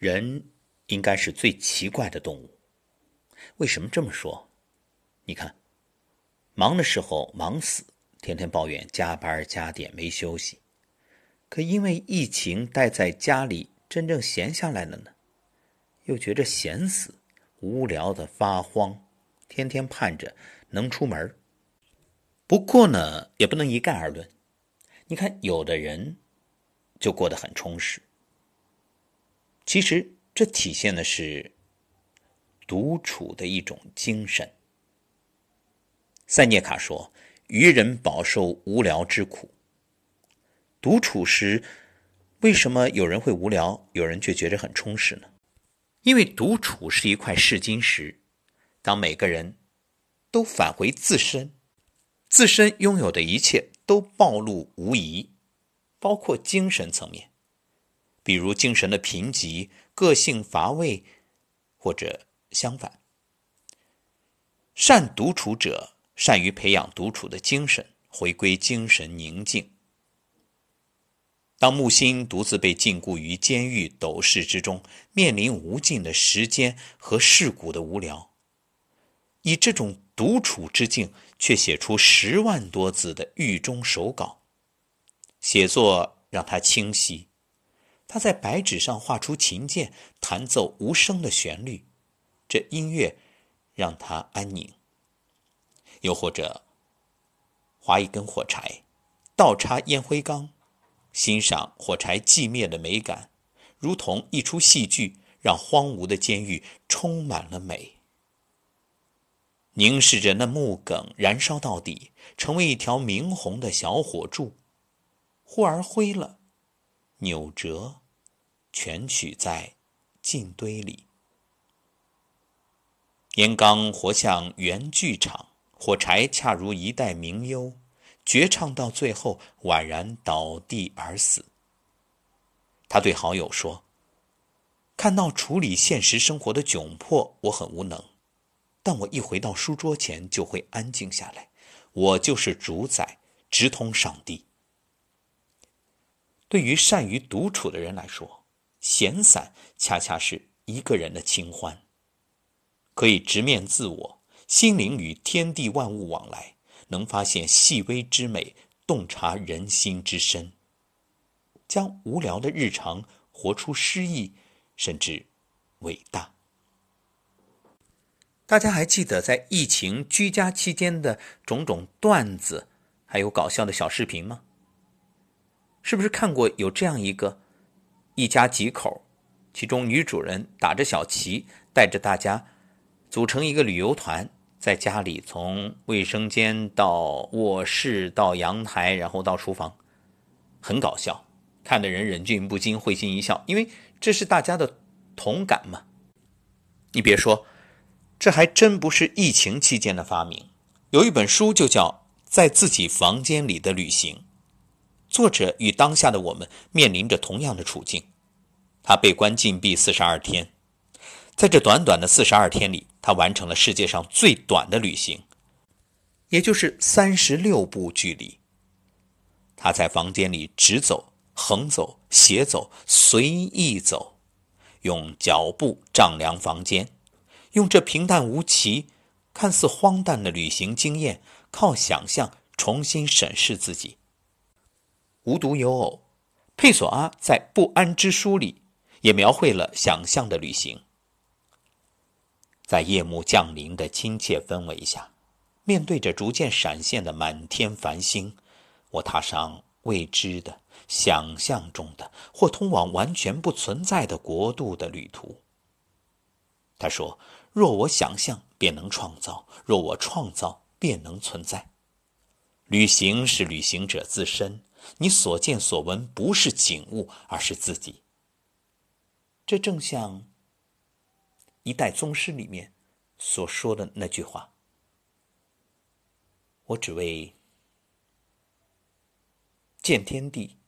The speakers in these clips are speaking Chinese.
人应该是最奇怪的动物。为什么这么说？你看，忙的时候忙死，天天抱怨加班加点没休息；可因为疫情待在家里，真正闲下来了呢，又觉着闲死，无聊的发慌，天天盼着能出门。不过呢，也不能一概而论。你看，有的人就过得很充实。其实这体现的是独处的一种精神。塞涅卡说：“愚人饱受无聊之苦。”独处时，为什么有人会无聊，有人却觉得很充实呢？因为独处是一块试金石，当每个人都返回自身。自身拥有的一切都暴露无遗，包括精神层面，比如精神的贫瘠、个性乏味，或者相反。善独处者善于培养独处的精神，回归精神宁静。当木心独自被禁锢于监狱斗室之中，面临无尽的时间和世故的无聊，以这种独处之境。却写出十万多字的狱中手稿，写作让他清晰。他在白纸上画出琴键，弹奏无声的旋律，这音乐让他安宁。又或者，划一根火柴，倒插烟灰缸，欣赏火柴寂灭的美感，如同一出戏剧，让荒芜的监狱充满了美。凝视着那木梗燃烧到底，成为一条明红的小火柱，忽而灰了，扭折，全取在烬堆里。烟缸活像原剧场，火柴恰如一代名优，绝唱到最后宛然倒地而死。他对好友说：“看到处理现实生活的窘迫，我很无能。”但我一回到书桌前，就会安静下来。我就是主宰，直通上帝。对于善于独处的人来说，闲散恰恰是一个人的清欢，可以直面自我，心灵与天地万物往来，能发现细微之美，洞察人心之深，将无聊的日常活出诗意，甚至伟大。大家还记得在疫情居家期间的种种段子，还有搞笑的小视频吗？是不是看过有这样一个一家几口，其中女主人打着小旗，带着大家组成一个旅游团，在家里从卫生间到卧室到阳台，然后到厨房，很搞笑，看的人忍俊不禁会心一笑，因为这是大家的同感嘛。你别说。这还真不是疫情期间的发明。有一本书就叫《在自己房间里的旅行》，作者与当下的我们面临着同样的处境。他被关禁闭四十二天，在这短短的四十二天里，他完成了世界上最短的旅行，也就是三十六步距离。他在房间里直走、横走、斜走、随意走，用脚步丈量房间。用这平淡无奇、看似荒诞的旅行经验，靠想象重新审视自己。无独有偶，佩索阿在《不安之书》里也描绘了想象的旅行。在夜幕降临的亲切氛围下，面对着逐渐闪现的满天繁星，我踏上未知的、想象中的或通往完全不存在的国度的旅途。他说。若我想象，便能创造；若我创造，便能存在。旅行是旅行者自身，你所见所闻不是景物，而是自己。这正像《一代宗师》里面所说的那句话：“我只为见天地，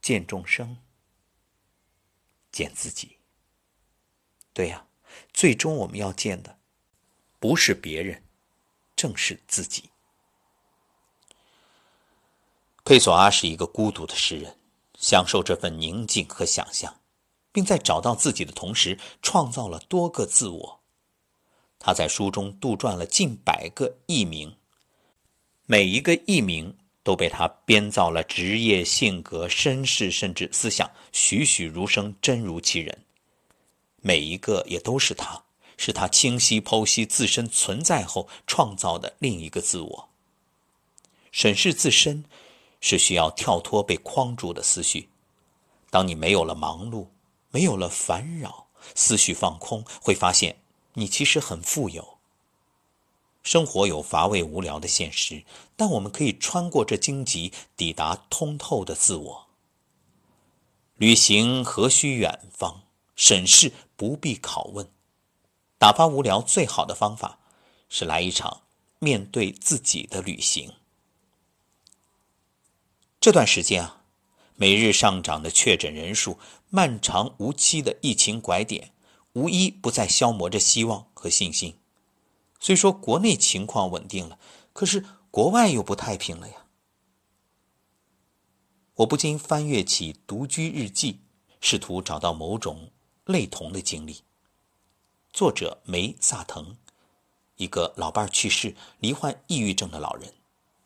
见众生，见自己。”对呀。最终我们要见的，不是别人，正是自己。佩索阿是一个孤独的诗人，享受这份宁静和想象。并在找到自己的同时，创造了多个自我。他在书中杜撰了近百个艺名，每一个艺名都被他编造了职业、性格、身世，甚至思想，栩栩如生，真如其人。每一个也都是他，是他清晰剖析自身存在后创造的另一个自我。审视自身，是需要跳脱被框住的思绪。当你没有了忙碌。没有了烦扰，思绪放空，会发现你其实很富有。生活有乏味无聊的现实，但我们可以穿过这荆棘，抵达通透的自我。旅行何须远方？审视不必拷问。打发无聊最好的方法，是来一场面对自己的旅行。这段时间啊。每日上涨的确诊人数，漫长无期的疫情拐点，无一不在消磨着希望和信心。虽说国内情况稳定了，可是国外又不太平了呀。我不禁翻阅起独居日记，试图找到某种类同的经历。作者梅萨腾，一个老伴去世、罹患抑郁症的老人，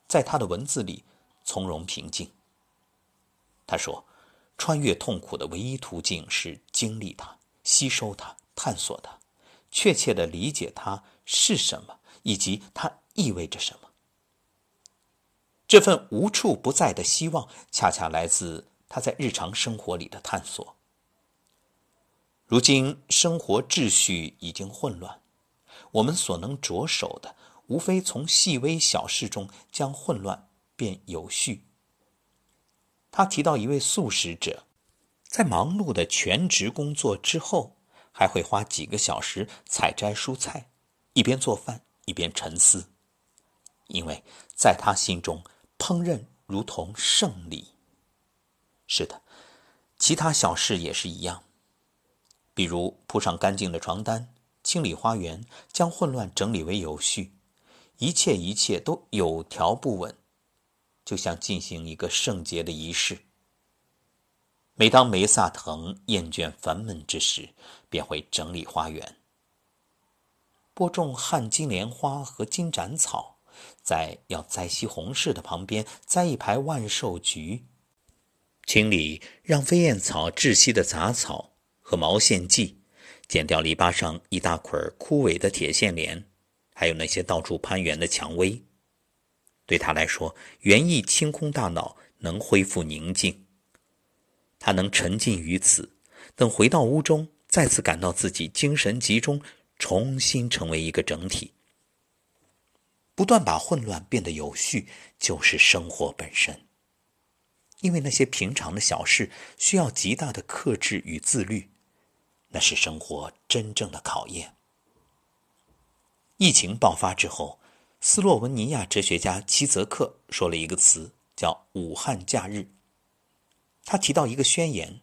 在他的文字里从容平静。他说：“穿越痛苦的唯一途径是经历它、吸收它、探索它，确切的理解它是什么，以及它意味着什么。这份无处不在的希望，恰恰来自他在日常生活里的探索。如今生活秩序已经混乱，我们所能着手的，无非从细微小事中将混乱变有序。”他提到一位素食者，在忙碌的全职工作之后，还会花几个小时采摘蔬菜，一边做饭一边沉思，因为在他心中，烹饪如同胜利。是的，其他小事也是一样，比如铺上干净的床单，清理花园，将混乱整理为有序，一切一切都有条不紊。就像进行一个圣洁的仪式。每当梅萨腾厌倦烦闷之时，便会整理花园，播种旱金莲花和金盏草，在要栽西红柿的旁边栽一排万寿菊，清理让飞燕草窒息的杂草和毛线蓟，剪掉篱笆上一大捆枯萎的铁线莲，还有那些到处攀援的蔷薇。对他来说，园艺清空大脑，能恢复宁静。他能沉浸于此，等回到屋中，再次感到自己精神集中，重新成为一个整体。不断把混乱变得有序，就是生活本身。因为那些平常的小事需要极大的克制与自律，那是生活真正的考验。疫情爆发之后。斯洛文尼亚哲学家齐泽克说了一个词，叫“武汉假日”。他提到一个宣言：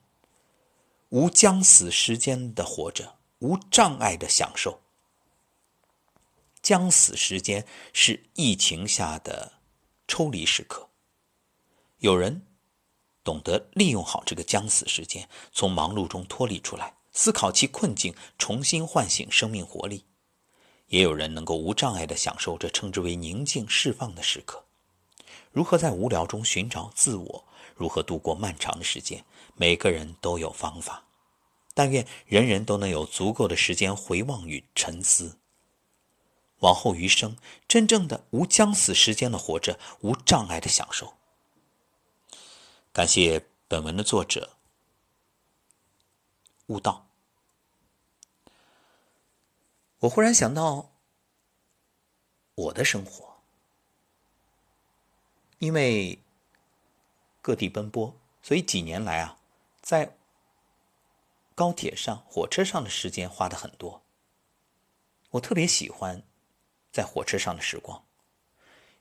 无将死时间的活着，无障碍的享受。将死时间是疫情下的抽离时刻。有人懂得利用好这个将死时间，从忙碌中脱离出来，思考其困境，重新唤醒生命活力。也有人能够无障碍地享受这称之为宁静释放的时刻。如何在无聊中寻找自我？如何度过漫长的时间？每个人都有方法。但愿人人都能有足够的时间回望与沉思。往后余生，真正的无将死时间的活着，无障碍的享受。感谢本文的作者悟道。我忽然想到，我的生活，因为各地奔波，所以几年来啊，在高铁上、火车上的时间花的很多。我特别喜欢在火车上的时光。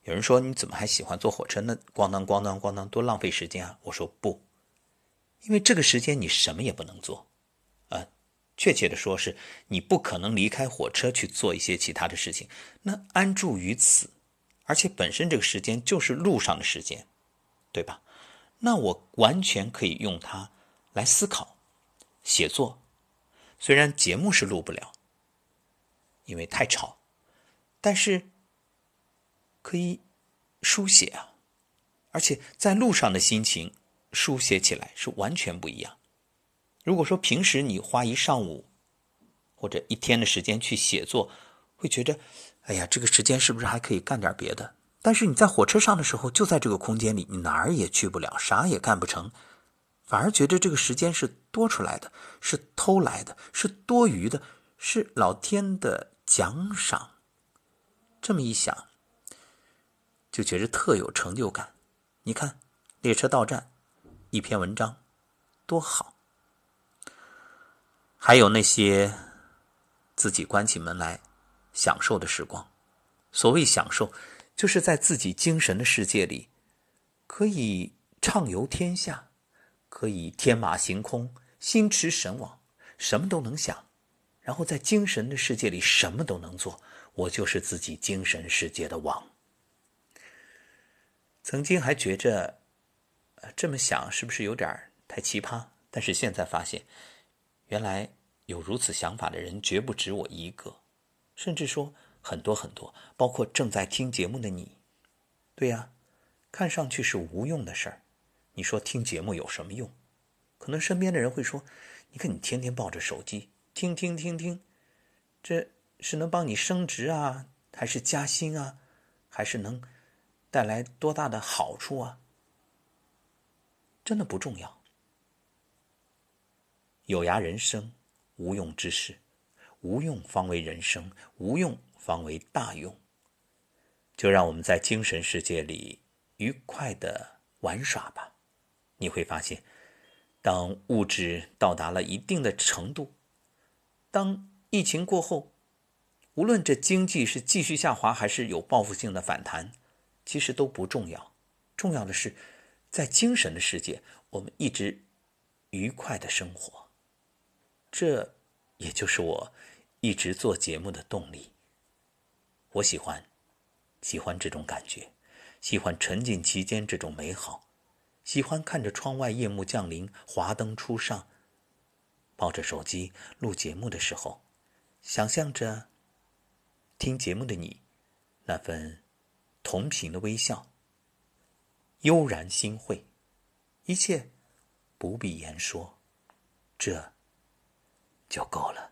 有人说：“你怎么还喜欢坐火车？那咣当咣当咣当，多浪费时间啊！”我说：“不，因为这个时间你什么也不能做。”确切的说，是你不可能离开火车去做一些其他的事情。那安住于此，而且本身这个时间就是路上的时间，对吧？那我完全可以用它来思考，写作，虽然节目是录不了，因为太吵，但是可以书写啊，而且在路上的心情书写起来是完全不一样。如果说平时你花一上午或者一天的时间去写作，会觉得，哎呀，这个时间是不是还可以干点别的？但是你在火车上的时候，就在这个空间里，你哪儿也去不了，啥也干不成，反而觉得这个时间是多出来的，是偷来的，是多余的，是老天的奖赏。这么一想，就觉得特有成就感。你看，列车到站，一篇文章，多好。还有那些自己关起门来享受的时光，所谓享受，就是在自己精神的世界里，可以畅游天下，可以天马行空、心驰神往，什么都能想，然后在精神的世界里什么都能做。我就是自己精神世界的王。曾经还觉着，这么想是不是有点太奇葩？但是现在发现。原来有如此想法的人绝不止我一个，甚至说很多很多，包括正在听节目的你。对呀，看上去是无用的事儿，你说听节目有什么用？可能身边的人会说：“你看你天天抱着手机听听听听，这是能帮你升职啊，还是加薪啊，还是能带来多大的好处啊？”真的不重要。有涯人生，无用之事，无用方为人生，无用方为大用。就让我们在精神世界里愉快的玩耍吧。你会发现，当物质到达了一定的程度，当疫情过后，无论这经济是继续下滑还是有报复性的反弹，其实都不重要。重要的是，在精神的世界，我们一直愉快的生活。这，也就是我一直做节目的动力。我喜欢，喜欢这种感觉，喜欢沉浸其间这种美好，喜欢看着窗外夜幕降临，华灯初上，抱着手机录节目的时候，想象着听节目的你那份同频的微笑，悠然心会，一切不必言说，这。就够了。